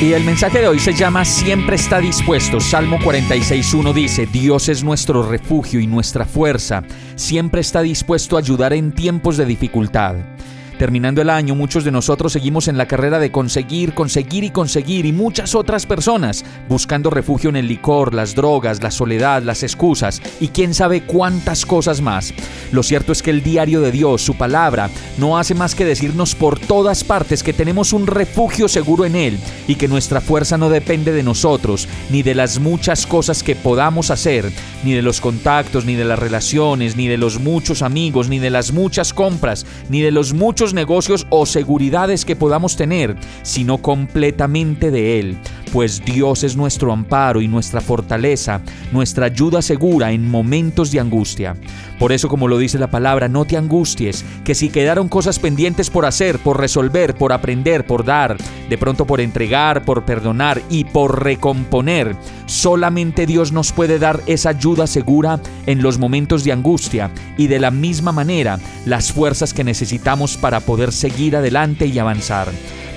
Y el mensaje de hoy se llama Siempre está dispuesto. Salmo 46.1 dice, Dios es nuestro refugio y nuestra fuerza. Siempre está dispuesto a ayudar en tiempos de dificultad. Terminando el año, muchos de nosotros seguimos en la carrera de conseguir, conseguir y conseguir y muchas otras personas buscando refugio en el licor, las drogas, la soledad, las excusas y quién sabe cuántas cosas más. Lo cierto es que el diario de Dios, su palabra, no hace más que decirnos por todas partes que tenemos un refugio seguro en Él y que nuestra fuerza no depende de nosotros, ni de las muchas cosas que podamos hacer, ni de los contactos, ni de las relaciones, ni de los muchos amigos, ni de las muchas compras, ni de los muchos negocios o seguridades que podamos tener, sino completamente de Él, pues Dios es nuestro amparo y nuestra fortaleza, nuestra ayuda segura en momentos de angustia. Por eso, como lo dice la palabra, no te angusties, que si quedaron cosas pendientes por hacer, por resolver, por aprender, por dar, de pronto por entregar, por perdonar y por recomponer, solamente Dios nos puede dar esa ayuda segura en los momentos de angustia y de la misma manera las fuerzas que necesitamos para poder seguir adelante y avanzar.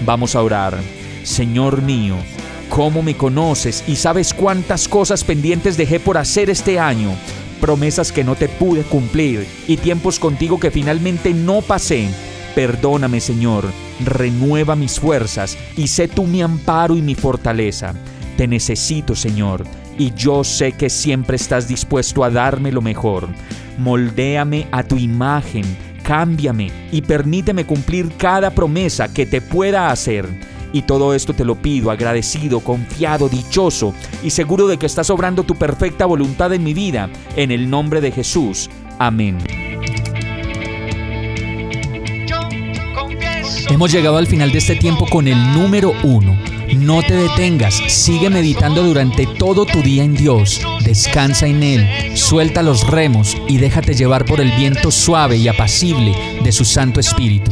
Vamos a orar. Señor mío, cómo me conoces y sabes cuántas cosas pendientes dejé por hacer este año, promesas que no te pude cumplir y tiempos contigo que finalmente no pasé. Perdóname, Señor, renueva mis fuerzas y sé tú mi amparo y mi fortaleza. Te necesito, Señor, y yo sé que siempre estás dispuesto a darme lo mejor. Moldéame a tu imagen, cámbiame y permíteme cumplir cada promesa que te pueda hacer y todo esto te lo pido agradecido, confiado, dichoso y seguro de que estás obrando tu perfecta voluntad en mi vida, en el nombre de Jesús. Amén. Hemos llegado al final de este tiempo con el número uno. No te detengas, sigue meditando durante todo tu día en Dios, descansa en Él, suelta los remos y déjate llevar por el viento suave y apacible de su Santo Espíritu.